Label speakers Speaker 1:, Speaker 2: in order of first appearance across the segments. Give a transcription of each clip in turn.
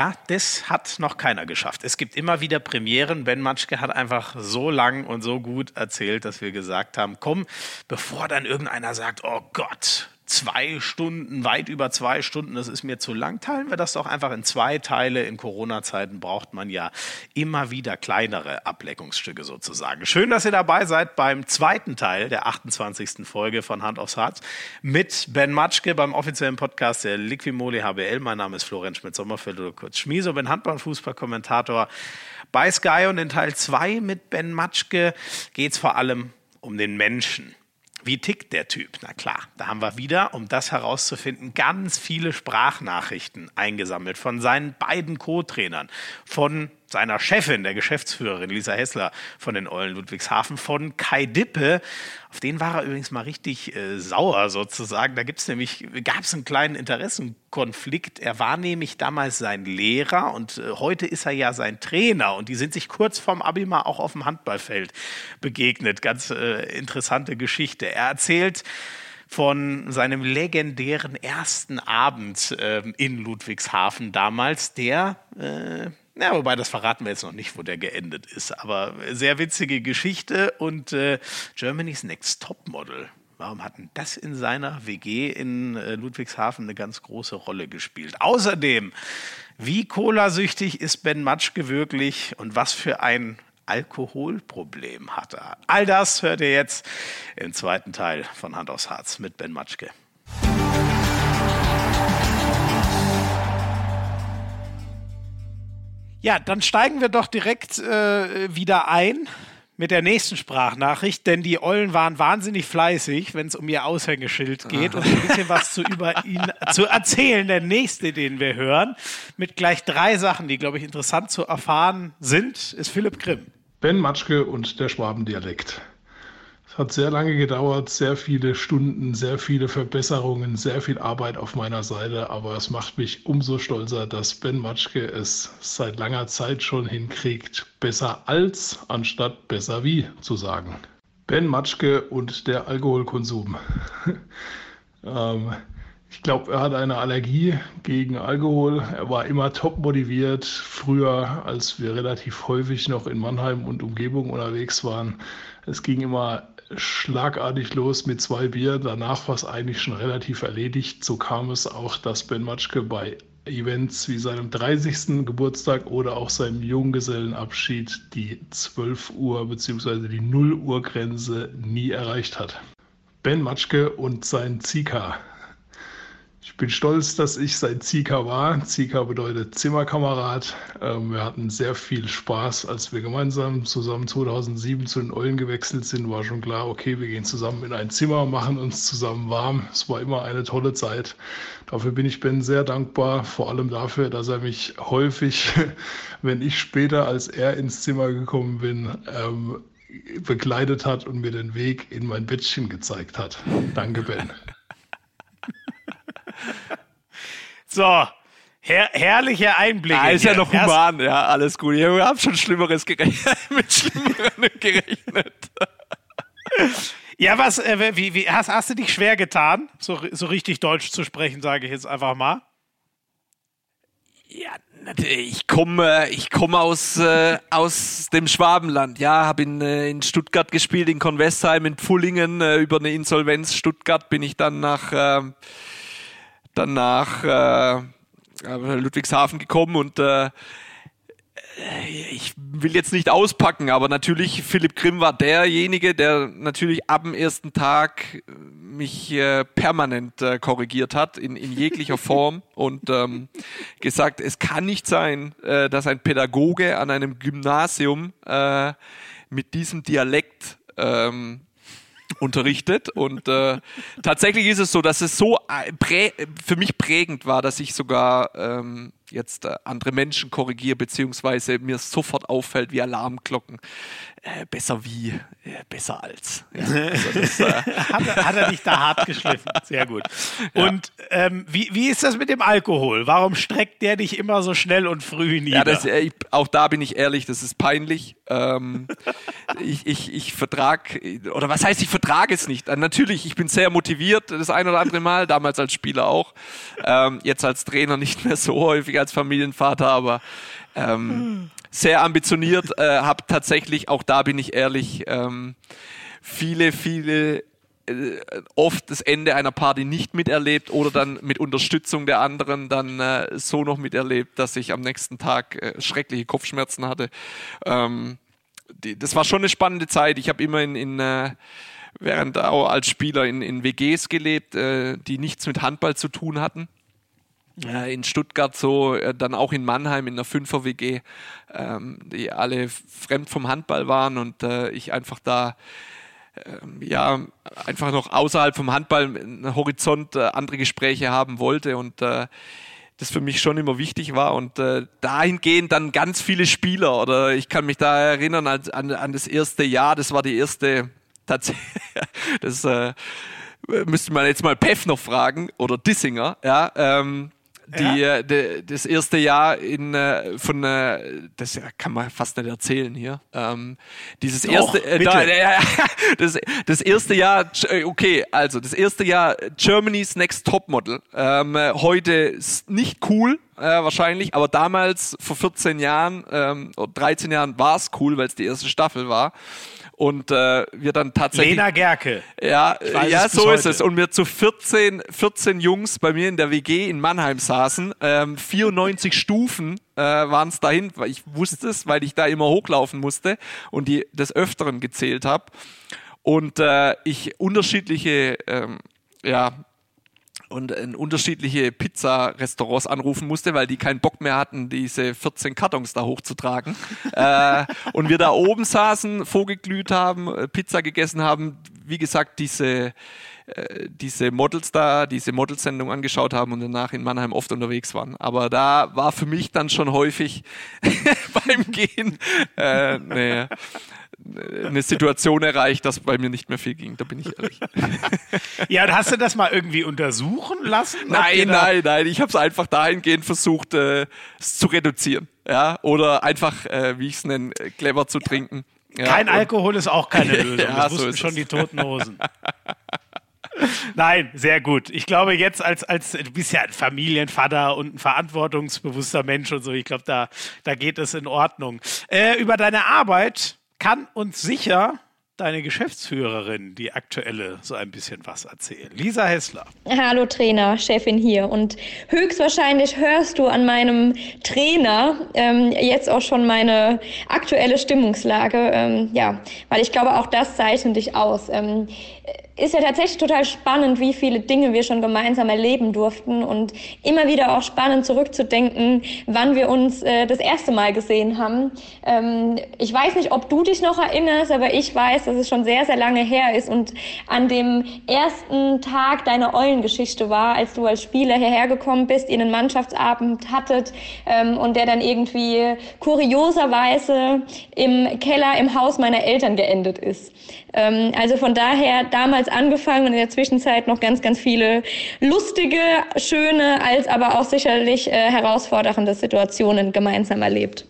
Speaker 1: Ja, das hat noch keiner geschafft. Es gibt immer wieder Premieren. Ben Matschke hat einfach so lang und so gut erzählt, dass wir gesagt haben, komm, bevor dann irgendeiner sagt, oh Gott, zwei Stunden, weit über zwei Stunden, das ist mir zu lang. Teilen wir das doch einfach in zwei Teile. In Corona-Zeiten braucht man ja immer wieder kleinere Ableckungsstücke sozusagen. Schön, dass ihr dabei seid beim zweiten Teil der 28. Folge von Hand aufs Harz mit Ben Matschke beim offiziellen Podcast der Liquimoli HBL. Mein Name ist Florian Schmidt-Sommerfeld oder kurz Schmieso, bin Handball- und Fußballkommentator bei Sky und in Teil 2 mit Ben Matschke geht es vor allem um den Menschen. Wie tickt der Typ? Na klar, da haben wir wieder, um das herauszufinden, ganz viele Sprachnachrichten eingesammelt von seinen beiden Co-Trainern, von seiner Chefin, der Geschäftsführerin Lisa Hessler von den Eulen Ludwigshafen, von Kai Dippe. Auf den war er übrigens mal richtig äh, sauer sozusagen. Da gibt's nämlich, gab es einen kleinen Interessenkonflikt. Er war nämlich damals sein Lehrer und äh, heute ist er ja sein Trainer. Und die sind sich kurz vorm Abi mal auch auf dem Handballfeld begegnet. Ganz äh, interessante Geschichte. Er erzählt, von seinem legendären ersten Abend äh, in Ludwigshafen damals, der äh, ja, wobei das verraten wir jetzt noch nicht, wo der geendet ist. Aber sehr witzige Geschichte und äh, Germany's Next Topmodel. Warum hat denn das in seiner WG in äh, Ludwigshafen eine ganz große Rolle gespielt? Außerdem, wie colasüchtig ist Ben Matschke wirklich und was für ein Alkoholproblem hat er? All das hört ihr jetzt im zweiten Teil von Hand aufs Harz mit Ben Matschke. Ja, dann steigen wir doch direkt äh, wieder ein mit der nächsten Sprachnachricht, denn die Eulen waren wahnsinnig fleißig, wenn es um ihr Aushängeschild geht und ein bisschen was zu über ihn zu erzählen. Der nächste, den wir hören, mit gleich drei Sachen, die, glaube ich, interessant zu erfahren sind, ist Philipp Grimm.
Speaker 2: Ben Matschke und der Schwabendialekt. Es hat sehr lange gedauert, sehr viele Stunden, sehr viele Verbesserungen, sehr viel Arbeit auf meiner Seite, aber es macht mich umso stolzer, dass Ben Matschke es seit langer Zeit schon hinkriegt, besser als anstatt besser wie zu sagen. Ben Matschke und der Alkoholkonsum. ähm, ich glaube, er hat eine Allergie gegen Alkohol. Er war immer top motiviert. Früher, als wir relativ häufig noch in Mannheim und Umgebung unterwegs waren, es ging immer schlagartig los mit zwei Bier. Danach war es eigentlich schon relativ erledigt. So kam es auch, dass Ben Matschke bei Events wie seinem 30. Geburtstag oder auch seinem Junggesellenabschied die 12 Uhr bzw. die 0 Uhr Grenze nie erreicht hat. Ben Matschke und sein Zika. Bin stolz, dass ich sein Zika war. Zika bedeutet Zimmerkamerad. Ähm, wir hatten sehr viel Spaß, als wir gemeinsam zusammen 2007 zu den Eulen gewechselt sind. War schon klar, okay, wir gehen zusammen in ein Zimmer, machen uns zusammen warm. Es war immer eine tolle Zeit. Dafür bin ich Ben sehr dankbar, vor allem dafür, dass er mich häufig, wenn ich später als er ins Zimmer gekommen bin, ähm, begleitet hat und mir den Weg in mein Bettchen gezeigt hat. Danke, Ben.
Speaker 1: So, Her herrliche Einblicke.
Speaker 3: Ja, ist ja noch human, Erst ja, alles gut. Ich habe schon Schlimmeres gerechnet, mit Schlimmerem gerechnet.
Speaker 1: Ja, was, äh, wie, wie, hast, hast du dich schwer getan, so, so richtig Deutsch zu sprechen, sage ich jetzt einfach mal?
Speaker 3: Ja, ich komme ich komme aus, äh, aus dem Schwabenland, ja, habe in, äh, in Stuttgart gespielt, in Convestheim, in Pfullingen, äh, über eine Insolvenz Stuttgart bin ich dann nach ähm, dann nach äh, Ludwigshafen gekommen und äh, ich will jetzt nicht auspacken, aber natürlich Philipp Grimm war derjenige, der natürlich ab dem ersten Tag mich äh, permanent äh, korrigiert hat in, in jeglicher Form und ähm, gesagt, es kann nicht sein, äh, dass ein Pädagoge an einem Gymnasium äh, mit diesem Dialekt ähm, unterrichtet. Und äh, tatsächlich ist es so, dass es so äh, für mich prägend war, dass ich sogar ähm, jetzt äh, andere Menschen korrigiere, beziehungsweise mir sofort auffällt wie Alarmglocken. Äh, besser wie, äh, besser als. Ja, also
Speaker 1: das, äh hat, er, hat, er dich da hart geschliffen? Sehr gut. Und ja. ähm, wie, wie ist das mit dem Alkohol? Warum streckt der dich immer so schnell und früh nieder?
Speaker 3: Ja, das, äh, ich, auch da bin ich ehrlich, das ist peinlich. Ähm, ich, ich, ich vertrag, oder was heißt, ich vertrage es nicht? Natürlich, ich bin sehr motiviert, das ein oder andere Mal, damals als Spieler auch. Ähm, jetzt als Trainer nicht mehr so häufig als Familienvater, aber ähm, sehr ambitioniert. Äh, habe tatsächlich, auch da bin ich ehrlich, ähm, viele, viele äh, oft das Ende einer Party nicht miterlebt oder dann mit Unterstützung der anderen dann äh, so noch miterlebt, dass ich am nächsten Tag äh, schreckliche Kopfschmerzen hatte. Ähm, die, das war schon eine spannende Zeit. Ich habe immer in, in äh, während auch als Spieler in, in WGs gelebt, äh, die nichts mit Handball zu tun hatten. Äh, in Stuttgart so, äh, dann auch in Mannheim in der Fünfer-WG, ähm, die alle fremd vom Handball waren und äh, ich einfach da ähm, ja, einfach noch außerhalb vom Handball einen Horizont andere Gespräche haben wollte und das für mich schon immer wichtig war und äh, dahingehend dann ganz viele Spieler oder ich kann mich da erinnern an, an, an das erste Jahr, das war die erste das äh, müsste man jetzt mal Peff noch fragen oder Dissinger, ja, ähm, die, ja. Äh, de, das erste Jahr in äh, von äh, das kann man fast nicht erzählen hier. Ähm, dieses Doch, erste äh, da, äh, das, das erste Jahr okay, also das erste Jahr Germany's Next Topmodel. Ähm, heute nicht cool äh, wahrscheinlich, aber damals vor 14 Jahren ähm, oder 13 Jahren war es cool, weil es die erste Staffel war und äh, wir dann tatsächlich.
Speaker 1: Lena Gerke.
Speaker 3: Ja, ja so ist es. Und wir zu 14, 14 Jungs bei mir in der WG in Mannheim saßen. Ähm, 94 Stufen äh, waren es dahin. Ich wusste es, weil ich da immer hochlaufen musste und die des Öfteren gezählt habe. Und äh, ich unterschiedliche ähm, ja, und in unterschiedliche Pizza-Restaurants anrufen musste, weil die keinen Bock mehr hatten, diese 14 Kartons da hochzutragen. äh, und wir da oben saßen, vorgeglüht haben, äh, Pizza gegessen haben, wie gesagt, diese, äh, diese Models da, diese Modelsendung angeschaut haben und danach in Mannheim oft unterwegs waren. Aber da war für mich dann schon häufig beim Gehen äh, nee, eine Situation erreicht, dass bei mir nicht mehr viel ging, da bin ich ehrlich.
Speaker 1: ja, und hast du das mal irgendwie untersuchen lassen?
Speaker 3: Nein, nein, nein, ich habe es einfach dahingehend versucht, äh, es zu reduzieren. Ja, oder einfach, äh, wie ich es nenne, clever zu trinken. Ja,
Speaker 1: Kein Alkohol ist auch keine Lösung. ja, das wussten so schon es. die Toten Hosen. Nein, sehr gut. Ich glaube, jetzt als, als du bist ja ein Familienvater und ein verantwortungsbewusster Mensch und so, ich glaube, da, da geht es in Ordnung. Äh, über deine Arbeit kann uns sicher deine Geschäftsführerin, die aktuelle, so ein bisschen was erzählen. Lisa Hessler.
Speaker 4: Hallo Trainer, Chefin hier. Und höchstwahrscheinlich hörst du an meinem Trainer ähm, jetzt auch schon meine aktuelle Stimmungslage. Ähm, ja, weil ich glaube, auch das zeichnet dich aus. Ähm, ist ja tatsächlich total spannend, wie viele Dinge wir schon gemeinsam erleben durften und immer wieder auch spannend zurückzudenken, wann wir uns äh, das erste Mal gesehen haben. Ähm, ich weiß nicht, ob du dich noch erinnerst, aber ich weiß, dass es schon sehr, sehr lange her ist und an dem ersten Tag deiner Eulengeschichte war, als du als Spieler hierher gekommen bist, ihr einen Mannschaftsabend hattet ähm, und der dann irgendwie kurioserweise im Keller im Haus meiner Eltern geendet ist. Ähm, also von daher damals angefangen und in der Zwischenzeit noch ganz, ganz viele lustige, schöne, als aber auch sicherlich äh, herausfordernde Situationen gemeinsam erlebt.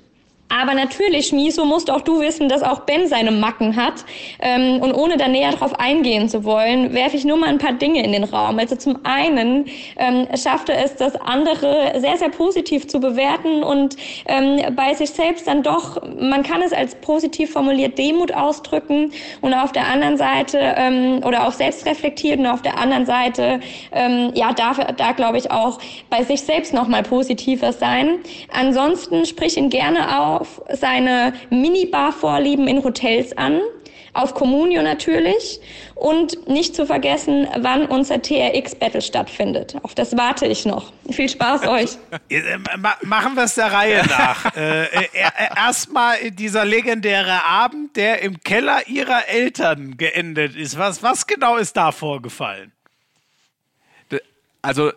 Speaker 4: Aber natürlich, Schmiso, musst auch du wissen, dass auch Ben seine Macken hat. Ähm, und ohne da näher drauf eingehen zu wollen, werfe ich nur mal ein paar Dinge in den Raum. Also zum einen ähm, schaffte es, das andere sehr, sehr positiv zu bewerten und ähm, bei sich selbst dann doch, man kann es als positiv formuliert Demut ausdrücken und auf der anderen Seite ähm, oder auch selbst reflektiert und auf der anderen Seite, ähm, ja, darf da glaube ich auch bei sich selbst nochmal positiver sein. Ansonsten sprich ihn gerne auch auf seine Minibar-Vorlieben in Hotels an, auf Communio natürlich und nicht zu vergessen, wann unser TRX-Battle stattfindet. Auf das warte ich noch. Viel Spaß euch.
Speaker 1: Äh, machen wir es der Reihe nach. äh, äh, äh Erstmal dieser legendäre Abend, der im Keller ihrer Eltern geendet ist. Was, was genau ist da vorgefallen?
Speaker 3: Also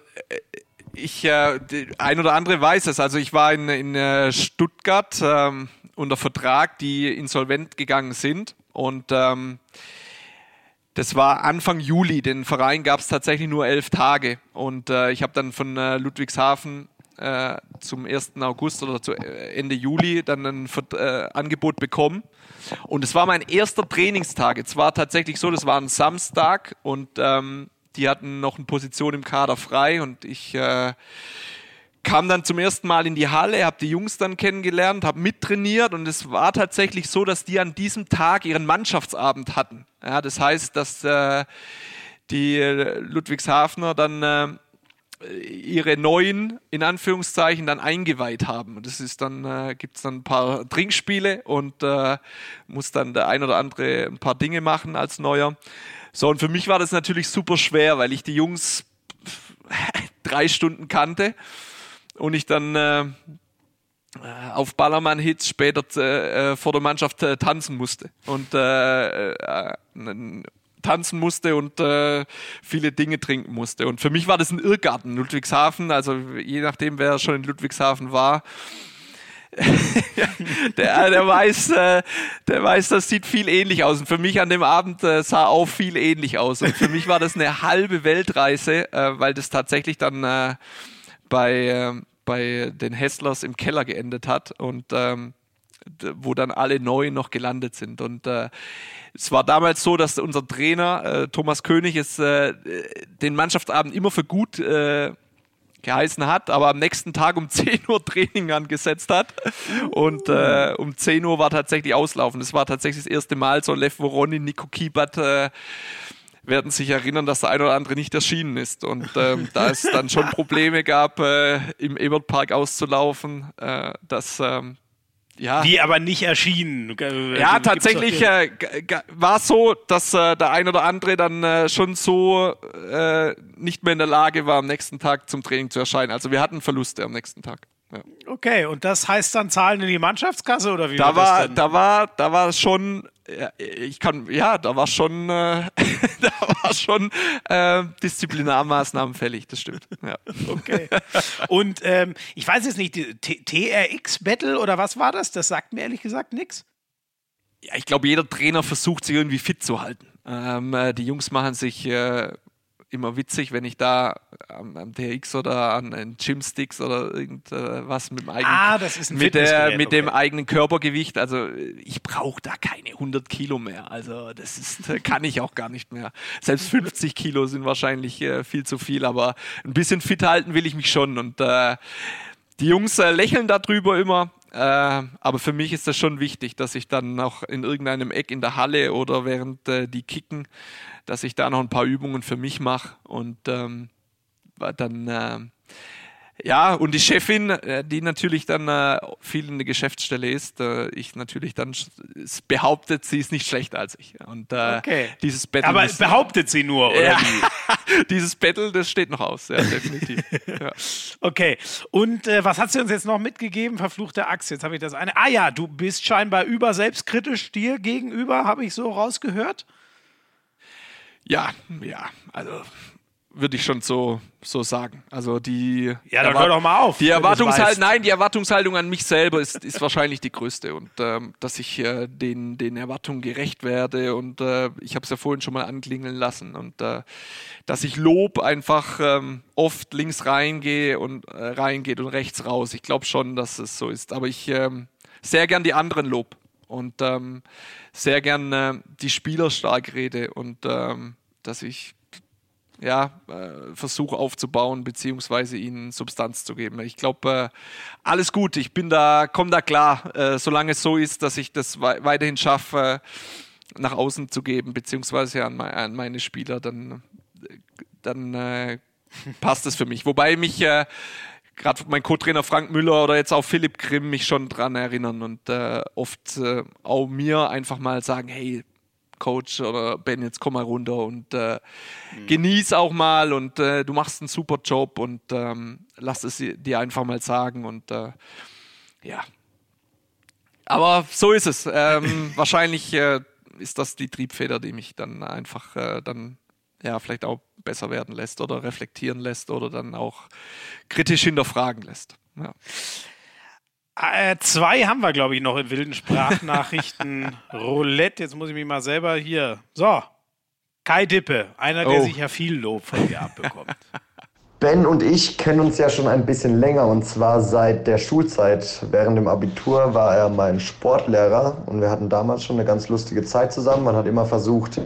Speaker 3: ich, äh, ein oder andere weiß es. Also ich war in, in äh, Stuttgart ähm, unter Vertrag, die insolvent gegangen sind. Und ähm, das war Anfang Juli. Den Verein gab es tatsächlich nur elf Tage. Und äh, ich habe dann von äh, Ludwigshafen äh, zum 1. August oder zu äh, Ende Juli dann ein Angebot bekommen. Und es war mein erster Trainingstag. Es war tatsächlich so, das war ein Samstag und ähm, die hatten noch eine Position im Kader frei und ich äh, kam dann zum ersten Mal in die Halle, habe die Jungs dann kennengelernt, habe mittrainiert und es war tatsächlich so, dass die an diesem Tag ihren Mannschaftsabend hatten. Ja, das heißt, dass äh, die Ludwigshafener dann äh, ihre neuen, in Anführungszeichen, dann eingeweiht haben. Das ist dann, äh, gibt es dann ein paar Trinkspiele und äh, muss dann der ein oder andere ein paar Dinge machen als Neuer. So, und für mich war das natürlich super schwer, weil ich die Jungs drei Stunden kannte und ich dann äh, auf Ballermann-Hits später äh, vor der Mannschaft äh, tanzen musste. Und äh, äh, tanzen musste und äh, viele Dinge trinken musste. Und für mich war das ein Irrgarten, Ludwigshafen. Also je nachdem, wer schon in Ludwigshafen war, der, der weiß, äh, der weiß, das sieht viel ähnlich aus. Und für mich an dem Abend äh, sah auch viel ähnlich aus. Und für mich war das eine halbe Weltreise, äh, weil das tatsächlich dann bei, äh, bei den Hesslers im Keller geendet hat und ähm, wo dann alle neu noch gelandet sind. Und es war damals so, dass unser Trainer Thomas König es den Mannschaftsabend immer für gut geheißen hat, aber am nächsten Tag um 10 Uhr Training angesetzt hat. Und äh, um 10 Uhr war tatsächlich Auslaufen. Das war tatsächlich das erste Mal so Lev Voroni, Nico Kibat äh, werden sich erinnern, dass der ein oder andere nicht erschienen ist. Und ähm, da es dann schon Probleme gab, äh, im Ebertpark auszulaufen, äh, dass ähm,
Speaker 1: ja. Die aber nicht erschienen.
Speaker 3: Ja, tatsächlich äh, war es so, dass äh, der ein oder andere dann äh, schon so äh, nicht mehr in der Lage war, am nächsten Tag zum Training zu erscheinen. Also wir hatten Verluste am nächsten Tag. Ja.
Speaker 1: Okay, und das heißt dann Zahlen in die Mannschaftskasse oder wie
Speaker 3: da war, da war, da war schon, ich kann, ja, da war schon, äh, da war schon äh, Disziplinarmaßnahmen fällig, das stimmt. Ja.
Speaker 1: Okay. Und ähm, ich weiß jetzt nicht, TRX Battle oder was war das? Das sagt mir ehrlich gesagt nichts.
Speaker 3: Ja, ich glaube, jeder Trainer versucht sich irgendwie fit zu halten. Ähm, äh, die Jungs machen sich äh, immer witzig, wenn ich da am, am TX oder an Gymsticks oder irgendwas mit dem eigenen
Speaker 1: ah,
Speaker 3: mit, der, mit okay. dem eigenen Körpergewicht. Also ich brauche da keine 100 Kilo mehr. Also das ist, kann ich auch gar nicht mehr. Selbst 50 Kilo sind wahrscheinlich äh, viel zu viel, aber ein bisschen fit halten will ich mich schon. Und äh, die Jungs äh, lächeln darüber immer. Äh, aber für mich ist das schon wichtig, dass ich dann noch in irgendeinem Eck in der Halle oder während äh, die kicken dass ich da noch ein paar Übungen für mich mache und ähm, dann äh, ja, und die Chefin, äh, die natürlich dann äh, viel in der Geschäftsstelle ist, äh, ich natürlich dann behauptet, sie ist nicht schlechter als ich. Und äh, okay. dieses Battle.
Speaker 1: Aber behauptet sie nur, oder ja.
Speaker 3: wie? dieses Battle, das steht noch aus, ja, definitiv. ja.
Speaker 1: Okay. Und äh, was hat sie uns jetzt noch mitgegeben? Verfluchte Axt. Jetzt habe ich das eine. Ah ja, du bist scheinbar über selbstkritisch dir gegenüber, habe ich so rausgehört.
Speaker 3: Ja, ja, also würde ich schon so, so sagen. Also die.
Speaker 1: Ja, dann hör doch mal auf.
Speaker 3: Die Erwartungshaltung, nein, die Erwartungshaltung an mich selber ist, ist wahrscheinlich die größte und ähm, dass ich äh, den, den Erwartungen gerecht werde und äh, ich habe es ja vorhin schon mal anklingeln lassen und äh, dass ich Lob einfach ähm, oft links reingehe und äh, reingeht und rechts raus. Ich glaube schon, dass es so ist. Aber ich ähm, sehr gern die anderen Lob und ähm, sehr gern äh, die Spieler stark rede und ähm, dass ich ja, äh, versuche aufzubauen, beziehungsweise ihnen Substanz zu geben. Ich glaube, äh, alles gut. Ich bin da, komme da klar, äh, solange es so ist, dass ich das we weiterhin schaffe, nach außen zu geben, beziehungsweise an, me an meine Spieler, dann, dann äh, passt es für mich. Wobei mich äh, gerade mein Co-Trainer Frank Müller oder jetzt auch Philipp Grimm mich schon dran erinnern und äh, oft äh, auch mir einfach mal sagen, hey, Coach oder Ben, jetzt komm mal runter und äh, mhm. genieß auch mal und äh, du machst einen super Job und ähm, lass es dir einfach mal sagen und äh, ja. Aber so ist es. Ähm, wahrscheinlich äh, ist das die Triebfeder, die mich dann einfach äh, dann ja vielleicht auch besser werden lässt oder reflektieren lässt oder dann auch kritisch hinterfragen lässt. Ja.
Speaker 1: Äh, zwei haben wir, glaube ich, noch in wilden Sprachnachrichten. Roulette, jetzt muss ich mich mal selber hier. So, Kai Dippe, einer, der oh. sich ja viel Lob von dir abbekommt.
Speaker 5: Ben und ich kennen uns ja schon ein bisschen länger und zwar seit der Schulzeit. Während dem Abitur war er mein Sportlehrer und wir hatten damals schon eine ganz lustige Zeit zusammen. Man hat immer versucht,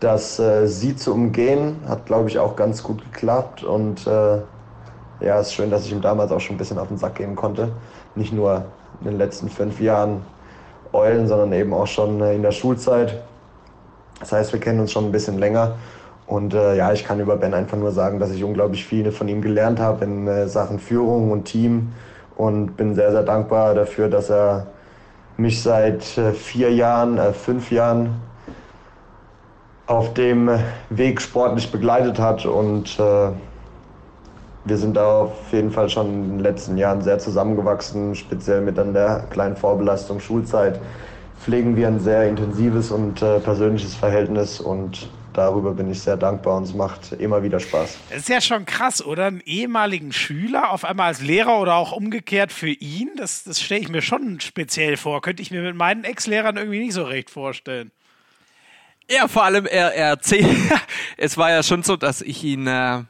Speaker 5: das äh, sie zu umgehen. Hat, glaube ich, auch ganz gut geklappt und äh, ja, es ist schön, dass ich ihm damals auch schon ein bisschen auf den Sack gehen konnte. Nicht nur in den letzten fünf Jahren Eulen, sondern eben auch schon in der Schulzeit. Das heißt, wir kennen uns schon ein bisschen länger. Und äh, ja, ich kann über Ben einfach nur sagen, dass ich unglaublich viel von ihm gelernt habe in äh, Sachen Führung und Team. Und bin sehr, sehr dankbar dafür, dass er mich seit äh, vier Jahren, äh, fünf Jahren auf dem Weg sportlich begleitet hat. Und äh, wir sind da auf jeden Fall schon in den letzten Jahren sehr zusammengewachsen, speziell mit dann der kleinen Vorbelastung Schulzeit. Pflegen wir ein sehr intensives und äh, persönliches Verhältnis und darüber bin ich sehr dankbar und es macht immer wieder Spaß.
Speaker 1: Es ist ja schon krass, oder? Einen ehemaligen Schüler auf einmal als Lehrer oder auch umgekehrt für ihn, das, das stelle ich mir schon speziell vor. Könnte ich mir mit meinen Ex-Lehrern irgendwie nicht so recht vorstellen.
Speaker 3: Ja, vor allem er, er erzählt, es war ja schon so, dass ich ihn äh,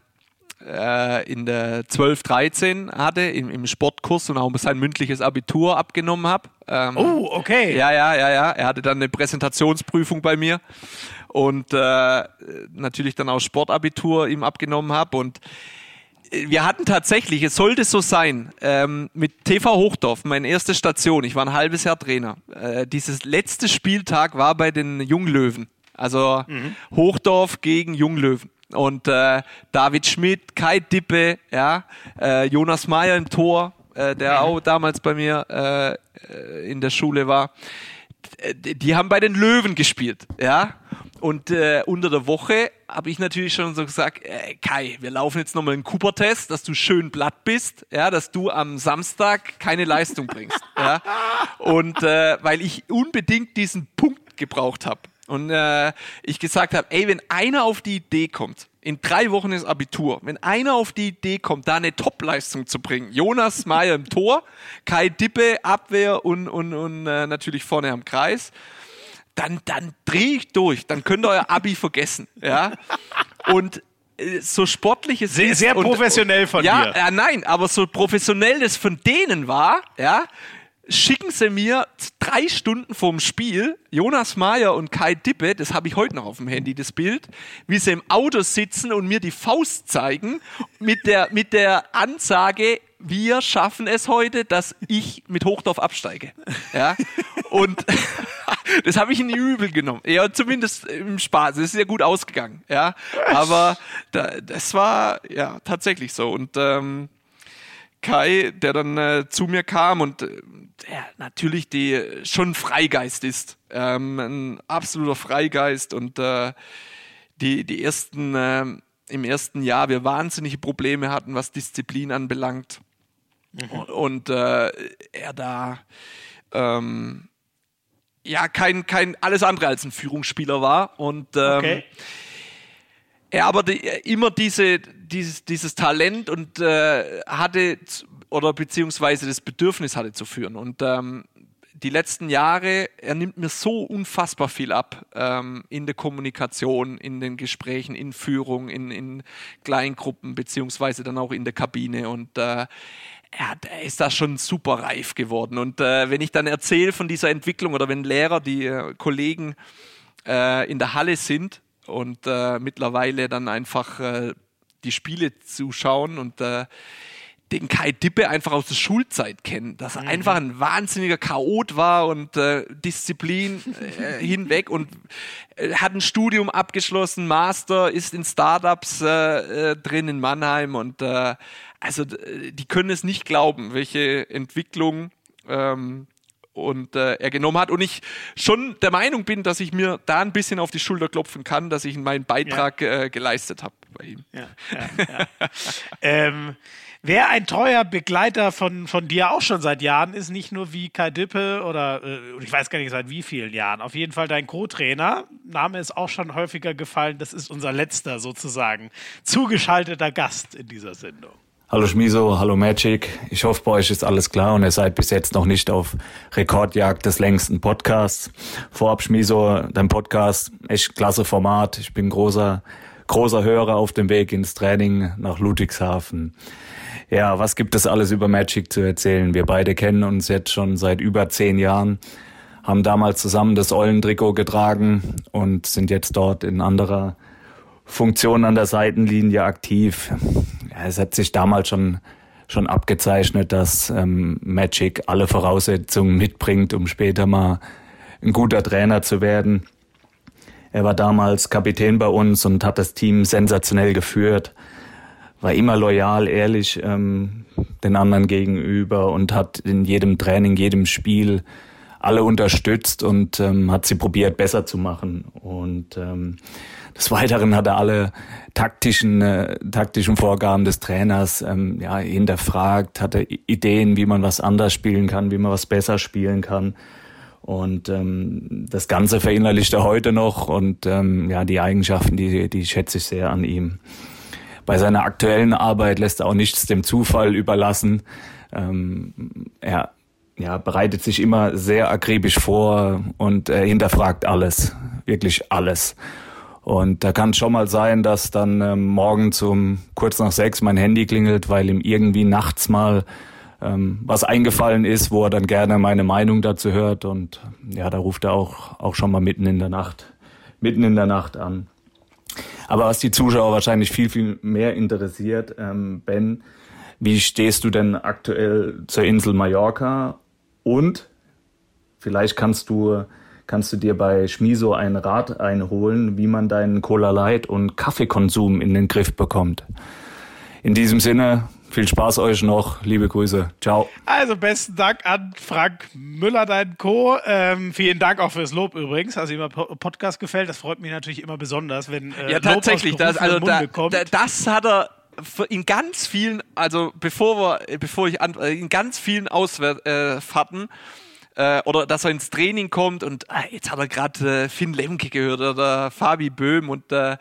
Speaker 3: äh, in der 12, 13 hatte, im, im Sportkurs und auch sein mündliches Abitur abgenommen habe.
Speaker 1: Ähm, oh, okay.
Speaker 3: Ja, ja, ja, ja. Er hatte dann eine Präsentationsprüfung bei mir und äh, natürlich dann auch Sportabitur ihm abgenommen habe und äh, wir hatten tatsächlich, es sollte so sein, ähm, mit TV Hochdorf, meine erste Station, ich war ein halbes Jahr Trainer. Äh, dieses letzte Spieltag war bei den Junglöwen. Also mhm. Hochdorf gegen Junglöwen. Und äh, David Schmidt, Kai Dippe, ja, äh, Jonas Meyer im Tor, äh, der auch damals bei mir äh, äh in der Schule war. Die haben bei den Löwen gespielt, ja. Und äh, unter der Woche habe ich natürlich schon so gesagt, äh, Kai, wir laufen jetzt nochmal einen Cooper-Test, dass du schön blatt bist, ja, dass du am Samstag keine Leistung bringst. ja. Und äh, weil ich unbedingt diesen Punkt gebraucht habe. Und äh, ich gesagt habe, ey, wenn einer auf die Idee kommt, in drei Wochen ist Abitur, wenn einer auf die Idee kommt, da eine Top-Leistung zu bringen, Jonas Meyer im Tor, Kai Dippe, Abwehr und, und, und äh, natürlich vorne am Kreis, dann, dann drehe ich durch, dann könnt ihr euer Abi vergessen. Ja? Und äh, so sportlich es
Speaker 1: sehr,
Speaker 3: ist.
Speaker 1: Sehr professionell
Speaker 3: und,
Speaker 1: von
Speaker 3: ja,
Speaker 1: dir.
Speaker 3: Ja, nein, aber so professionell es von denen war, ja, schicken sie mir drei Stunden vorm Spiel Jonas Mayer und Kai Dippe, das habe ich heute noch auf dem Handy, das Bild, wie sie im Auto sitzen und mir die Faust zeigen mit der, mit der Ansage, wir schaffen es heute, dass ich mit Hochdorf absteige. Ja? Und das habe ich in die Übel genommen. Ja, zumindest im Spaß. Es ist ja gut ausgegangen. Ja? Aber da, das war ja tatsächlich so. Und ähm, Kai, der dann äh, zu mir kam und äh, der natürlich die schon Freigeist ist, ähm, ein absoluter Freigeist und äh, die die ersten äh, im ersten Jahr wir wahnsinnige Probleme hatten, was Disziplin anbelangt. Mhm. und äh, er da ähm, ja kein kein alles andere als ein Führungsspieler war und ähm, okay er aber die, immer diese, dieses, dieses Talent und äh, hatte oder beziehungsweise das Bedürfnis hatte zu führen. Und ähm, die letzten Jahre, er nimmt mir so unfassbar viel ab ähm, in der Kommunikation, in den Gesprächen, in Führung, in, in Kleingruppen, beziehungsweise dann auch in der Kabine. Und äh, er, er ist da schon super reif geworden. Und äh, wenn ich dann erzähle von dieser Entwicklung oder wenn Lehrer, die äh, Kollegen äh, in der Halle sind, und äh, mittlerweile dann einfach äh, die Spiele zuschauen und äh, den Kai Dippe einfach aus der Schulzeit kennen, dass er mhm. einfach ein wahnsinniger Chaot war und äh, Disziplin äh, hinweg und äh, hat ein Studium abgeschlossen, Master, ist in Startups äh, äh, drin in Mannheim und äh, also die können es nicht glauben, welche Entwicklung ähm, und äh, er genommen hat. Und ich schon der Meinung bin, dass ich mir da ein bisschen auf die Schulter klopfen kann, dass ich meinen Beitrag ja. äh, geleistet habe bei ihm. Ja,
Speaker 1: ja, ähm, Wer ein treuer Begleiter von, von dir auch schon seit Jahren ist, nicht nur wie Kai Dippe oder äh, ich weiß gar nicht seit wie vielen Jahren, auf jeden Fall dein Co-Trainer, Name ist auch schon häufiger gefallen, das ist unser letzter sozusagen zugeschalteter Gast in dieser Sendung.
Speaker 6: Hallo Schmiso, hallo Magic. Ich hoffe, bei euch ist alles klar und ihr seid bis jetzt noch nicht auf Rekordjagd des längsten Podcasts. Vorab Schmiso, dein Podcast, echt klasse Format. Ich bin großer, großer Hörer auf dem Weg ins Training nach Ludwigshafen. Ja, was gibt es alles über Magic zu erzählen? Wir beide kennen uns jetzt schon seit über zehn Jahren, haben damals zusammen das Eulentrikot getragen und sind jetzt dort in anderer Funktion an der Seitenlinie aktiv es hat sich damals schon schon abgezeichnet, dass ähm, Magic alle Voraussetzungen mitbringt, um später mal ein guter Trainer zu werden. Er war damals Kapitän bei uns und hat das Team sensationell geführt, war immer loyal, ehrlich ähm, den anderen gegenüber und hat in jedem Training, jedem Spiel alle unterstützt und ähm, hat sie probiert besser zu machen. Und ähm, des Weiteren hat er alle taktischen, äh, taktischen Vorgaben des Trainers ähm, ja, hinterfragt, hatte Ideen, wie man was anders spielen kann, wie man was besser spielen kann. Und ähm, das Ganze verinnerlicht er heute noch und ähm, ja, die Eigenschaften, die, die schätze ich sehr an ihm. Bei seiner aktuellen Arbeit lässt er auch nichts dem Zufall überlassen. Ähm, er ja, bereitet sich immer sehr akribisch vor und er hinterfragt alles, wirklich alles. Und da kann es schon mal sein, dass dann ähm, morgens um kurz nach sechs mein Handy klingelt, weil ihm irgendwie nachts mal ähm, was eingefallen ist, wo er dann gerne meine Meinung dazu hört. Und ja, da ruft er auch, auch schon mal mitten in der Nacht, mitten in der Nacht an. Aber was die Zuschauer wahrscheinlich viel, viel mehr interessiert, ähm, Ben, wie stehst du denn aktuell zur Insel Mallorca? Und vielleicht kannst du kannst du dir bei Schmiso einen Rat einholen, wie man deinen Cola Light und Kaffeekonsum in den Griff bekommt. In diesem Sinne, viel Spaß euch noch. Liebe Grüße. Ciao.
Speaker 1: Also besten Dank an Frank Müller, dein Co. Ähm, vielen Dank auch fürs Lob übrigens. Also immer Podcast gefällt. Das freut mich natürlich immer besonders, wenn
Speaker 3: äh, ja tatsächlich. Das, also da, da, das hat er in ganz vielen, also bevor wir, bevor ich an, in ganz vielen Ausfahrten äh, äh, oder dass er ins Training kommt und ah, jetzt hat er gerade äh, Finn Lemke gehört oder Fabi Böhm und äh, äh,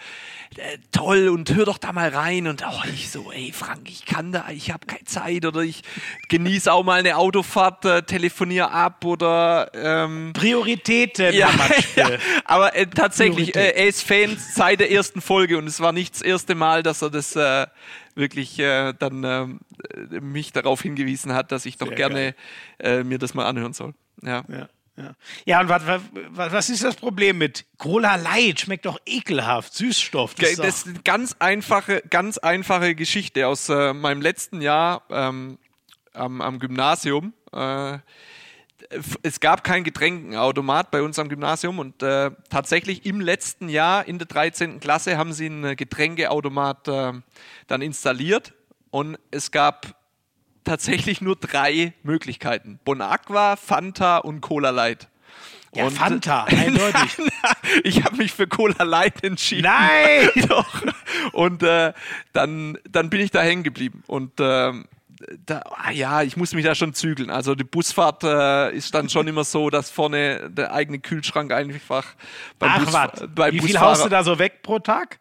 Speaker 3: toll und hör doch da mal rein und oh, ich so, ey Frank, ich kann da, ich habe keine Zeit oder ich genieße auch mal eine Autofahrt, äh, telefoniere ab oder ähm,
Speaker 1: Prioritäten.
Speaker 3: Ja, ja aber äh, tatsächlich, äh, er ist Fan seit der ersten Folge und es war nicht das erste Mal, dass er das äh, wirklich äh, dann äh, mich darauf hingewiesen hat, dass ich doch Sehr gerne äh, mir das mal anhören soll. Ja.
Speaker 1: ja. Ja, ja und was, was, was ist das Problem mit Cola Light? Schmeckt doch ekelhaft, Süßstoff.
Speaker 3: Das, das ist eine ganz einfache, ganz einfache Geschichte aus äh, meinem letzten Jahr ähm, am, am, Gymnasium. Äh, es gab keinen Getränkenautomat bei uns am Gymnasium und äh, tatsächlich im letzten Jahr in der 13. Klasse haben sie einen Getränkeautomat äh, dann installiert und es gab tatsächlich nur drei Möglichkeiten. Bon Aqua, Fanta und Cola Light.
Speaker 1: Ja, und, Fanta, eindeutig.
Speaker 3: ich habe mich für Cola Light entschieden.
Speaker 1: Nein!
Speaker 3: Doch. Und äh, dann, dann bin ich da hängen geblieben. Und äh, da, ah ja, ich muss mich da schon zügeln. Also die Busfahrt äh, ist dann schon immer so, dass vorne der eigene Kühlschrank einfach
Speaker 1: beim, Ach, Bus, beim Wie Busfahrer, viel haust du da so weg pro Tag?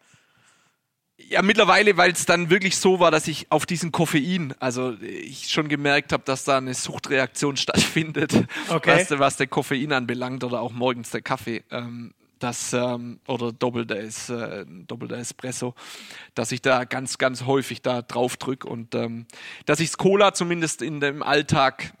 Speaker 3: Ja, mittlerweile, weil es dann wirklich so war, dass ich auf diesen Koffein, also ich schon gemerkt habe, dass da eine Suchtreaktion stattfindet, okay. was, was der Koffein anbelangt oder auch morgens der Kaffee. Ähm, das, ähm, oder doppelter, ist, äh, doppelter Espresso, dass ich da ganz, ganz häufig da drauf drücke und ähm, dass ich Cola zumindest in dem Alltag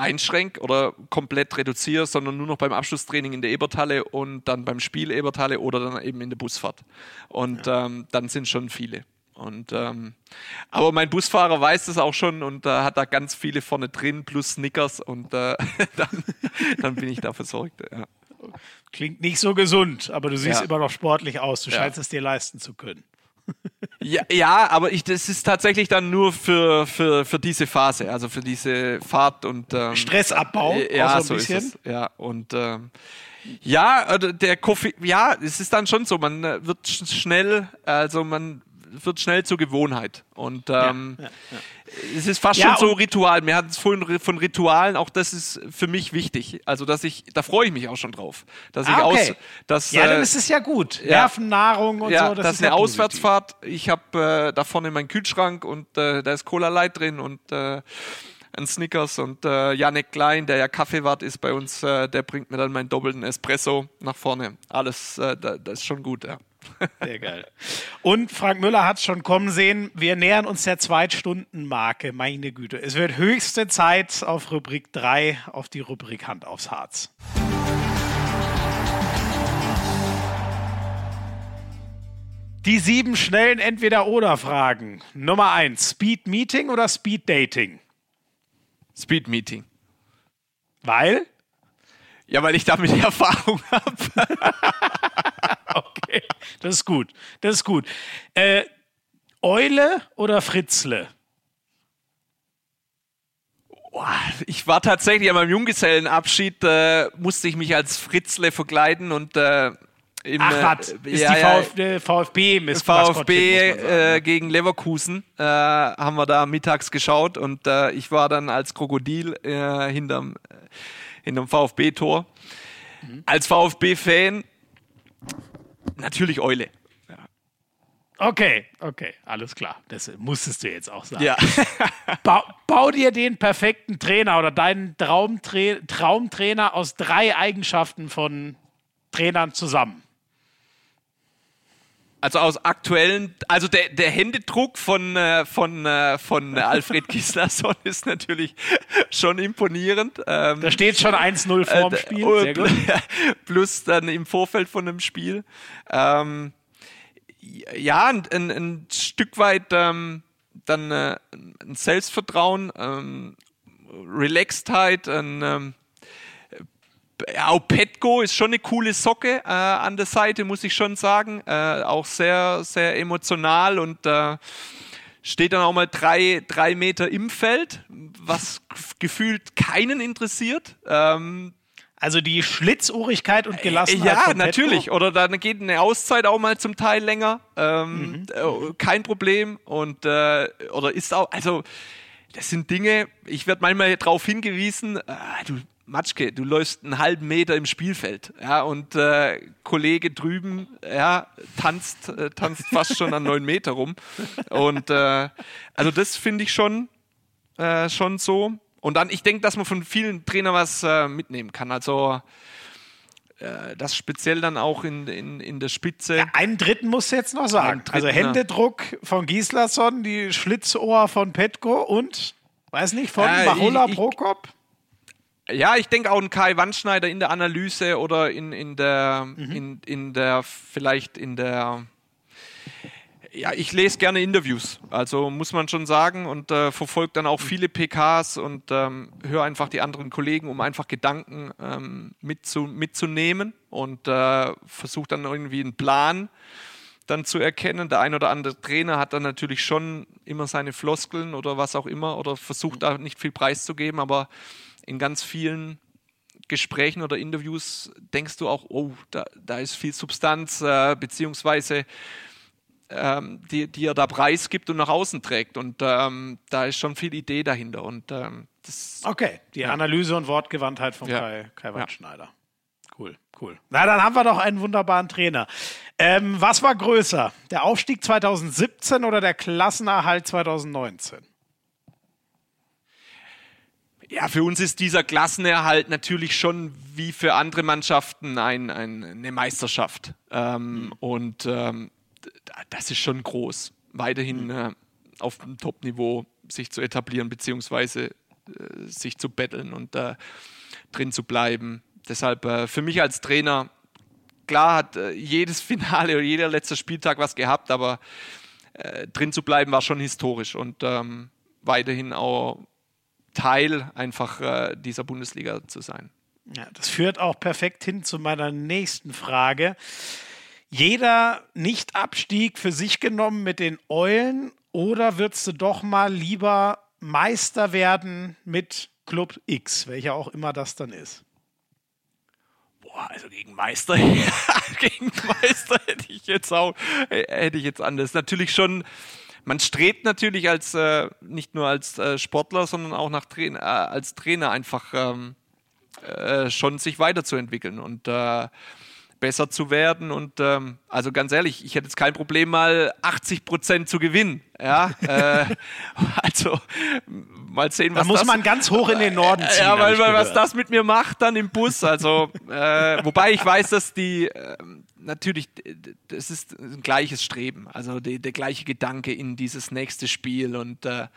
Speaker 3: einschränke oder komplett reduziere, sondern nur noch beim Abschlusstraining in der Eberthalle und dann beim Spiel Eberthalle oder dann eben in der Busfahrt. Und ja. ähm, dann sind schon viele. Und ähm, aber mein Busfahrer weiß das auch schon und äh, hat da ganz viele vorne drin plus Snickers und äh, dann, dann, bin ich da versorgt. Ja.
Speaker 1: Klingt nicht so gesund, aber du siehst ja. immer noch sportlich aus. Du scheinst es dir leisten zu können.
Speaker 3: Ja, ja, aber ich, das ist tatsächlich dann nur für, für, für diese Phase, also für diese Fahrt und ähm,
Speaker 1: Stressabbau.
Speaker 3: Äh, ja, so, so ist es. Ja, und ähm, ja, der Koffein, ja, es ist dann schon so, man äh, wird schnell, also man wird schnell zur Gewohnheit. Und ähm, ja, ja, ja. es ist fast schon so Ritual. Wir hatten es vorhin von Ritualen, auch das ist für mich wichtig. Also, dass ich, da freue ich mich auch schon drauf. Dass ah, ich okay. aus, dass,
Speaker 1: ja, dann ist es ja gut. Nervennahrung und so.
Speaker 3: Das, das ist eine. Auswärtsfahrt. Ich habe äh, da vorne meinen Kühlschrank und äh, da ist Cola Light drin und äh, ein Snickers und äh, Janek Klein, der ja Kaffeewart ist bei uns, äh, der bringt mir dann meinen doppelten Espresso nach vorne. Alles, äh, da, das ist schon gut, ja.
Speaker 1: Sehr geil. Und Frank Müller hat es schon kommen sehen, wir nähern uns der Zweitstunden-Marke. Meine Güte. Es wird höchste Zeit auf Rubrik 3, auf die Rubrik Hand aufs Harz. Die sieben schnellen Entweder-Oder-Fragen. Nummer eins: Speed Meeting oder Speed Dating?
Speaker 3: Speed Meeting.
Speaker 1: Weil?
Speaker 3: Ja, weil ich damit Erfahrung habe.
Speaker 1: okay, das ist gut. Das ist gut. Äh, Eule oder Fritzle?
Speaker 3: Ich war tatsächlich an meinem Junggesellenabschied, äh, musste ich mich als Fritzle verkleiden und äh,
Speaker 1: im, Ach, was? Äh, ist ja, die VfB, VfB,
Speaker 3: Miss VfB äh, gegen Leverkusen äh, haben wir da mittags geschaut und äh, ich war dann als Krokodil äh, hinterm, äh, hinterm VfB-Tor. Mhm. Als VfB-Fan natürlich Eule.
Speaker 1: Okay, okay, alles klar. Das musstest du jetzt auch sagen. Ja. bau, bau, dir den perfekten Trainer oder deinen Traumtra Traumtrainer aus drei Eigenschaften von Trainern zusammen.
Speaker 3: Also aus aktuellen, also der, der Händedruck von, äh, von, äh, von Alfred Gislason ist natürlich schon imponierend.
Speaker 1: Ähm, da steht schon 1-0 vorm äh, Spiel. Sehr gut.
Speaker 3: Plus dann im Vorfeld von dem Spiel. Ähm, ja, ein, ein, ein, Stück weit ähm, dann äh, ein Selbstvertrauen, ähm, Relaxedheit, ein ähm, auch Petco ist schon eine coole Socke äh, an der Seite, muss ich schon sagen. Äh, auch sehr, sehr emotional und äh, steht dann auch mal drei, drei Meter im Feld, was gefühlt keinen interessiert. Ähm,
Speaker 1: also die Schlitzohrigkeit und Gelassenheit.
Speaker 3: Ja, natürlich. Oder dann geht eine Auszeit auch mal zum Teil länger. Ähm, mhm. Äh, kein Problem. Und äh, oder ist auch, also das sind Dinge, ich werde manchmal darauf hingewiesen, äh, du Matschke, du läufst einen halben Meter im Spielfeld, ja, und äh, Kollege drüben, ja, tanzt, äh, tanzt fast schon an neun Meter rum. Und äh, also das finde ich schon, äh, schon so. Und dann, ich denke, dass man von vielen Trainern was äh, mitnehmen kann. Also äh, das speziell dann auch in, in, in der Spitze. Ja,
Speaker 1: einen dritten musst du jetzt noch sagen. Also Händedruck von Gislason, die Schlitzohr von Petko und, weiß nicht, von äh, Mahola Prokop.
Speaker 3: Ja, ich denke auch ein Kai Wandschneider in der Analyse oder in, in der, mhm. in, in der, vielleicht in der, ja, ich lese gerne Interviews, also muss man schon sagen und äh, verfolge dann auch viele PKs und ähm, höre einfach die anderen Kollegen, um einfach Gedanken ähm, mitzu, mitzunehmen und äh, versuche dann irgendwie einen Plan dann zu erkennen. Der ein oder andere Trainer hat dann natürlich schon immer seine Floskeln oder was auch immer oder versucht da nicht viel preiszugeben, aber in ganz vielen Gesprächen oder Interviews denkst du auch, oh, da, da ist viel Substanz, äh, beziehungsweise ähm, die, die er da preisgibt und nach außen trägt. Und ähm, da ist schon viel Idee dahinter. Und, ähm, das,
Speaker 1: okay, die ja. Analyse und Wortgewandtheit von ja. Kai, Kai Wandschneider. Ja. Cool, cool. Na, dann haben wir doch einen wunderbaren Trainer. Ähm, was war größer, der Aufstieg 2017 oder der Klassenerhalt 2019?
Speaker 3: Ja, für uns ist dieser Klassenerhalt natürlich schon wie für andere Mannschaften ein, ein, eine Meisterschaft. Ähm, mhm. Und ähm, das ist schon groß, weiterhin mhm. äh, auf dem Top-Niveau sich zu etablieren, beziehungsweise äh, sich zu betteln und äh, drin zu bleiben. Deshalb äh, für mich als Trainer, klar hat äh, jedes Finale oder jeder letzte Spieltag was gehabt, aber äh, drin zu bleiben war schon historisch und ähm, weiterhin auch Teil einfach äh, dieser Bundesliga zu sein.
Speaker 1: Ja, das führt auch perfekt hin zu meiner nächsten Frage. Jeder Nicht-Abstieg für sich genommen mit den Eulen oder würdest du doch mal lieber Meister werden mit Club X, welcher auch immer das dann ist?
Speaker 3: Boah, also gegen Meister, gegen Meister hätte ich jetzt auch, hätte ich jetzt anders. Natürlich schon man strebt natürlich als äh, nicht nur als äh, Sportler, sondern auch nach Tra äh, als Trainer einfach ähm, äh, schon sich weiterzuentwickeln und äh, besser zu werden. Und ähm, also ganz ehrlich, ich hätte jetzt kein Problem, mal 80 Prozent zu gewinnen. Ja, äh, also mal sehen,
Speaker 1: was da muss das, man ganz hoch in den Norden ziehen.
Speaker 3: Ja, weil, weil was das mit mir macht dann im Bus. Also äh, wobei ich weiß, dass die äh, natürlich, das ist ein gleiches Streben, also die, der gleiche Gedanke in dieses nächste Spiel und äh,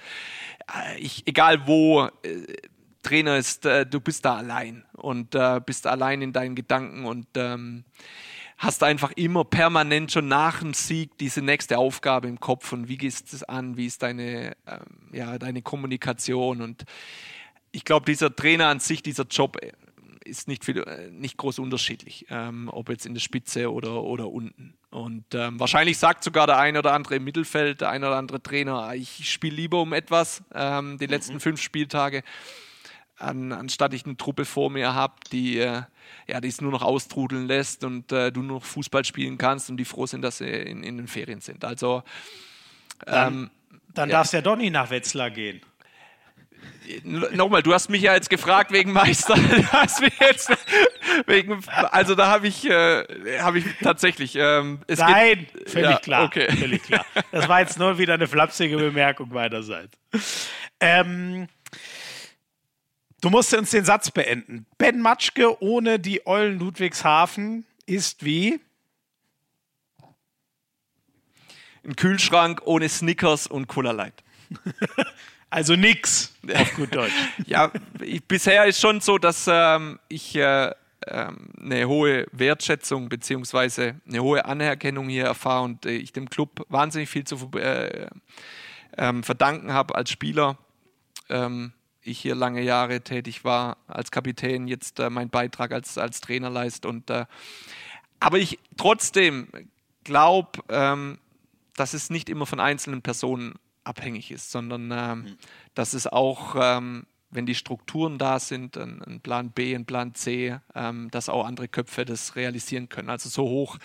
Speaker 3: ich, egal wo. Äh, Trainer ist, äh, du bist da allein und äh, bist allein in deinen Gedanken und ähm, hast einfach immer permanent schon nach dem Sieg diese nächste Aufgabe im Kopf und wie gehst es an, wie ist deine, ähm, ja, deine Kommunikation und ich glaube, dieser Trainer an sich, dieser Job äh, ist nicht, viel, äh, nicht groß unterschiedlich, ähm, ob jetzt in der Spitze oder, oder unten. Und ähm, wahrscheinlich sagt sogar der ein oder andere im Mittelfeld, der ein oder andere Trainer, ah, ich spiele lieber um etwas ähm, die letzten mhm. fünf Spieltage, an, anstatt ich eine Truppe vor mir habe, die äh, ja, es nur noch austrudeln lässt und äh, du nur noch Fußball spielen kannst und die froh sind, dass sie in, in den Ferien sind. Also
Speaker 1: dann, ähm, dann ja. darf es ja doch nicht nach Wetzlar gehen.
Speaker 3: Nochmal, du hast mich ja jetzt gefragt wegen Meister. Jetzt wegen, also da habe ich, äh, habe ich tatsächlich. Ähm,
Speaker 1: Nein, geht, völlig ja, klar. Okay. Völlig klar. Das war jetzt nur wieder eine flapsige Bemerkung meinerseits. Ähm, du musst uns den Satz beenden. Ben Matschke ohne die Eulen Ludwigshafen ist wie?
Speaker 3: Ein Kühlschrank ohne Snickers und Cola Light.
Speaker 1: Also nix, auf gut Deutsch.
Speaker 3: ja, ich, bisher ist schon so, dass ähm, ich äh, ähm, eine hohe Wertschätzung bzw. eine hohe Anerkennung hier erfahre und äh, ich dem Club wahnsinnig viel zu äh, ähm, verdanken habe als Spieler. Ähm, ich hier lange Jahre tätig war als Kapitän, jetzt äh, meinen Beitrag als, als Trainer leist. Und, äh, aber ich trotzdem glaube, ähm, dass es nicht immer von einzelnen Personen abhängig ist, sondern ähm, mhm. dass es auch, ähm, wenn die Strukturen da sind, ein, ein Plan B, ein Plan C, ähm, dass auch andere Köpfe das realisieren können. Also so hoch,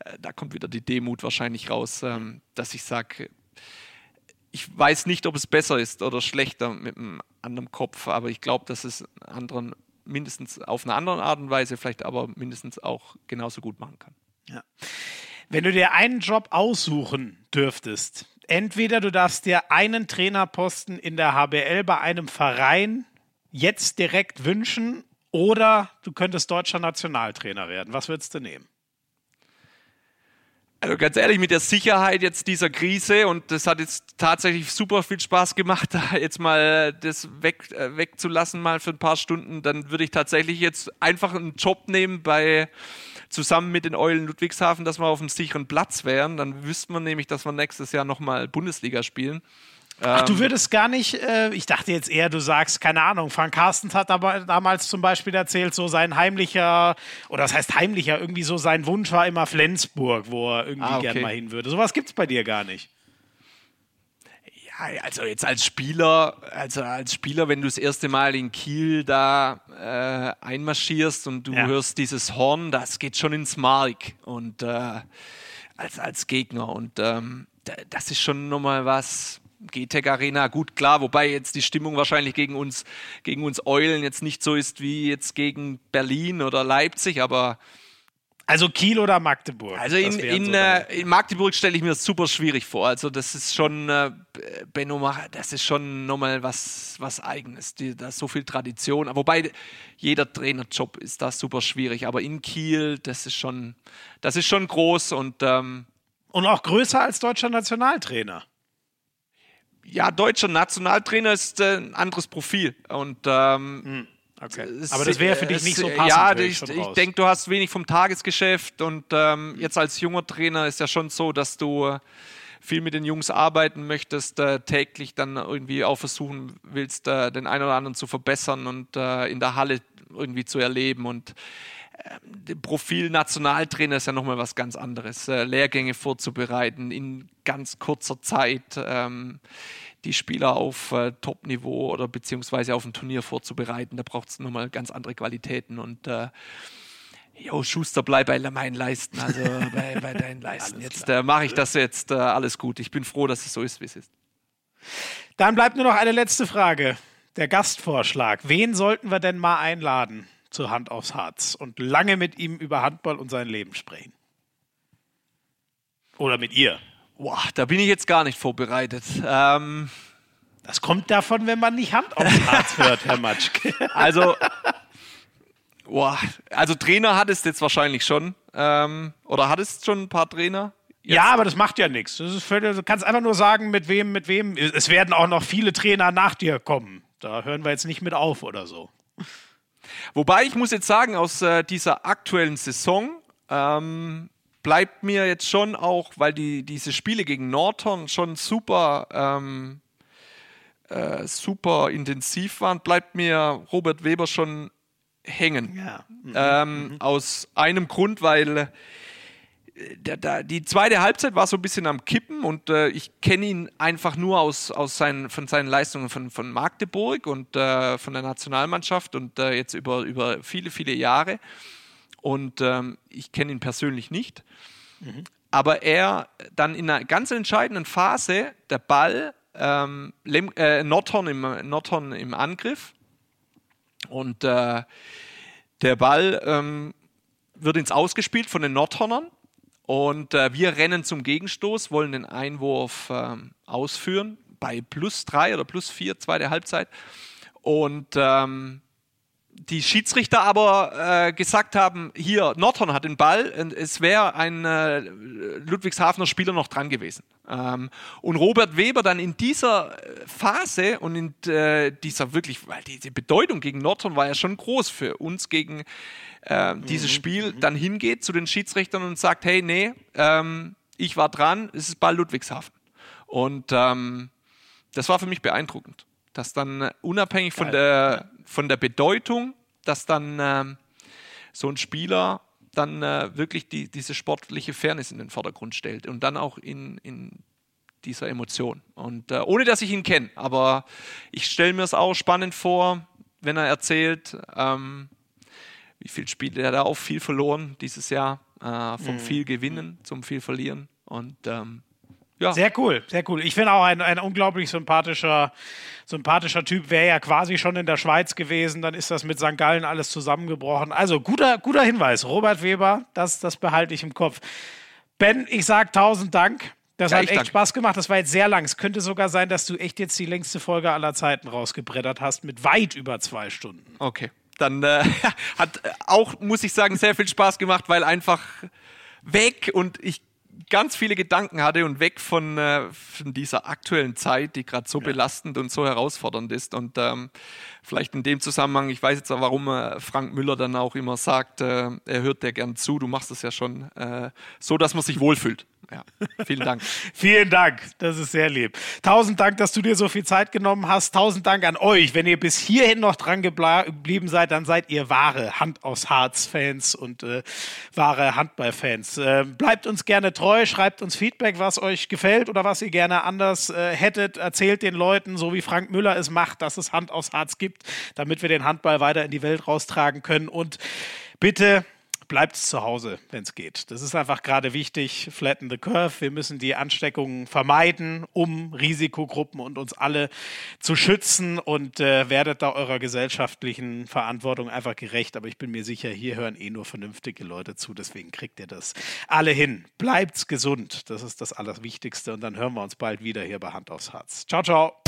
Speaker 3: äh, da kommt wieder die Demut wahrscheinlich raus, ähm, dass ich sage, ich weiß nicht, ob es besser ist oder schlechter mit einem anderen Kopf, aber ich glaube, dass es anderen mindestens auf eine andere Art und Weise, vielleicht aber mindestens auch genauso gut machen kann.
Speaker 1: Ja. Wenn du dir einen Job aussuchen dürftest, entweder du darfst dir einen Trainerposten in der HBL bei einem Verein jetzt direkt wünschen oder du könntest deutscher Nationaltrainer werden. Was würdest du nehmen?
Speaker 3: Also ganz ehrlich, mit der Sicherheit jetzt dieser Krise und das hat jetzt tatsächlich super viel Spaß gemacht, da jetzt mal das weg, äh, wegzulassen mal für ein paar Stunden, dann würde ich tatsächlich jetzt einfach einen Job nehmen bei zusammen mit den Eulen Ludwigshafen, dass wir auf einem sicheren Platz wären. Dann wüsste man nämlich, dass wir nächstes Jahr nochmal Bundesliga spielen.
Speaker 1: Ach, du ähm, würdest gar nicht, äh, ich dachte jetzt eher, du sagst, keine Ahnung, Frank Carstens hat aber damals zum Beispiel erzählt, so sein heimlicher, oder das heißt heimlicher, irgendwie so sein Wunsch war immer Flensburg, wo er irgendwie ah, okay. gern mal hin würde. Sowas gibt es bei dir gar nicht
Speaker 3: also jetzt als Spieler, also als Spieler, wenn du das erste Mal in Kiel da äh, einmarschierst und du ja. hörst dieses Horn, das geht schon ins Mark und äh, als, als Gegner und ähm, das ist schon nochmal was. GTEC Arena, gut klar, wobei jetzt die Stimmung wahrscheinlich gegen uns, gegen uns Eulen jetzt nicht so ist wie jetzt gegen Berlin oder Leipzig, aber
Speaker 1: also Kiel oder Magdeburg?
Speaker 3: Also in, in, so äh, in Magdeburg stelle ich mir das super schwierig vor. Also das ist schon, äh, Benno, das ist schon nochmal was, was Eigenes. Die, da ist so viel Tradition. Wobei jeder Trainerjob ist da super schwierig. Aber in Kiel, das ist schon, das ist schon groß und ähm,
Speaker 1: und auch größer als deutscher Nationaltrainer.
Speaker 3: Ja, deutscher Nationaltrainer ist äh, ein anderes Profil und ähm, hm
Speaker 1: Okay. Aber das wäre für dich nicht so passend.
Speaker 3: Ja, ich, ich, ich denke, du hast wenig vom Tagesgeschäft und ähm, jetzt als junger Trainer ist ja schon so, dass du äh, viel mit den Jungs arbeiten möchtest, äh, täglich dann irgendwie auch versuchen willst, äh, den einen oder anderen zu verbessern und äh, in der Halle irgendwie zu erleben und ähm, Profil Nationaltrainer ist ja nochmal was ganz anderes. Äh, Lehrgänge vorzubereiten in ganz kurzer Zeit. Ähm, die Spieler auf äh, Top-Niveau oder beziehungsweise auf ein Turnier vorzubereiten. Da braucht es nochmal ganz andere Qualitäten und äh, Jo, Schuster, bleib bei meinen Leisten, also bei, bei deinen Leisten. Jetzt äh, mache ich das jetzt äh, alles gut. Ich bin froh, dass es so ist, wie es ist.
Speaker 1: Dann bleibt nur noch eine letzte Frage. Der Gastvorschlag. Wen sollten wir denn mal einladen zur Hand aufs Harz und lange mit ihm über Handball und sein Leben sprechen? Oder mit ihr?
Speaker 3: Boah, da bin ich jetzt gar nicht vorbereitet. Ähm,
Speaker 1: das kommt davon, wenn man nicht Hand aufs Herz hört, Herr Matschke.
Speaker 3: Also, boah, also Trainer hattest jetzt wahrscheinlich schon. Ähm, oder hattest schon ein paar Trainer?
Speaker 1: Jetzt? Ja, aber das macht ja nichts. Völlig, du kannst einfach nur sagen, mit wem, mit wem. Es werden auch noch viele Trainer nach dir kommen. Da hören wir jetzt nicht mit auf oder so.
Speaker 3: Wobei ich muss jetzt sagen, aus äh, dieser aktuellen Saison ähm, bleibt mir jetzt schon auch, weil die, diese Spiele gegen Norton schon super, ähm, äh, super intensiv waren, bleibt mir Robert Weber schon hängen.
Speaker 1: Ja. Mhm.
Speaker 3: Ähm, Aus einem Grund, weil äh, der, der, die zweite Halbzeit war so ein bisschen am Kippen und äh, ich kenne ihn einfach nur aus, aus seinen, von seinen Leistungen von, von Magdeburg und äh, von der Nationalmannschaft und äh, jetzt über, über viele, viele Jahre. Und ähm, ich kenne ihn persönlich nicht. Mhm. Aber er dann in einer ganz entscheidenden Phase, der Ball, ähm, Lem, äh, Nordhorn, im, Nordhorn im Angriff und äh, der Ball ähm, wird ins Ausgespielt von den Nordhornern und äh, wir rennen zum Gegenstoß, wollen den Einwurf ähm, ausführen bei plus drei oder plus vier, zweite Halbzeit. Und ähm, die Schiedsrichter aber äh, gesagt haben, hier, Nordhorn hat den Ball, es wäre ein äh, Ludwigshafener Spieler noch dran gewesen. Ähm, und Robert Weber dann in dieser Phase und in äh, dieser wirklich, weil diese Bedeutung gegen Nordhorn war ja schon groß für uns gegen äh, dieses mhm. Spiel, mhm. dann hingeht zu den Schiedsrichtern und sagt, hey, nee, ähm, ich war dran, es ist Ball Ludwigshafen. Und ähm, das war für mich beeindruckend, dass dann äh, unabhängig von der, von der Bedeutung, dass dann ähm, so ein Spieler dann äh, wirklich die, diese sportliche Fairness in den Vordergrund stellt und dann auch in, in dieser Emotion. Und äh, ohne dass ich ihn kenne, aber ich stelle mir es auch spannend vor, wenn er erzählt, ähm, wie viel Spiele er da auch viel verloren dieses Jahr, äh, vom mhm. viel gewinnen zum viel verlieren. Und ähm, ja.
Speaker 1: Sehr cool, sehr cool. Ich finde auch ein, ein unglaublich sympathischer, sympathischer Typ. Wäre ja quasi schon in der Schweiz gewesen, dann ist das mit St. Gallen alles zusammengebrochen. Also guter, guter Hinweis. Robert Weber, das, das behalte ich im Kopf. Ben, ich sage tausend Dank. Das ja, hat echt danke. Spaß gemacht. Das war jetzt sehr lang. Es könnte sogar sein, dass du echt jetzt die längste Folge aller Zeiten rausgebrettert hast mit weit über zwei Stunden.
Speaker 3: Okay. Dann äh, hat auch, muss ich sagen, sehr viel Spaß gemacht, weil einfach weg und ich ganz viele Gedanken hatte und weg von, äh, von dieser aktuellen Zeit, die gerade so ja. belastend und so herausfordernd ist. Und ähm, vielleicht in dem Zusammenhang, ich weiß jetzt auch, warum äh, Frank Müller dann auch immer sagt, äh, er hört dir gern zu, du machst es ja schon äh, so, dass man sich wohlfühlt. Ja, vielen Dank.
Speaker 1: vielen Dank, das ist sehr lieb. Tausend Dank, dass du dir so viel Zeit genommen hast. Tausend Dank an euch. Wenn ihr bis hierhin noch dran geblieben seid, dann seid ihr wahre Hand aus Harz-Fans und äh, wahre Handball-Fans. Äh, bleibt uns gerne treu, schreibt uns Feedback, was euch gefällt oder was ihr gerne anders äh, hättet. Erzählt den Leuten, so wie Frank Müller es macht, dass es Hand aus Harz gibt, damit wir den Handball weiter in die Welt raustragen können. Und bitte bleibt zu Hause, wenn es geht. Das ist einfach gerade wichtig. Flatten the curve. Wir müssen die Ansteckungen vermeiden, um Risikogruppen und uns alle zu schützen und äh, werdet da eurer gesellschaftlichen Verantwortung einfach gerecht. Aber ich bin mir sicher, hier hören eh nur vernünftige Leute zu. Deswegen kriegt ihr das alle hin. Bleibt's gesund. Das ist das Allerwichtigste. Und dann hören wir uns bald wieder hier bei Hand aufs Herz. Ciao, ciao.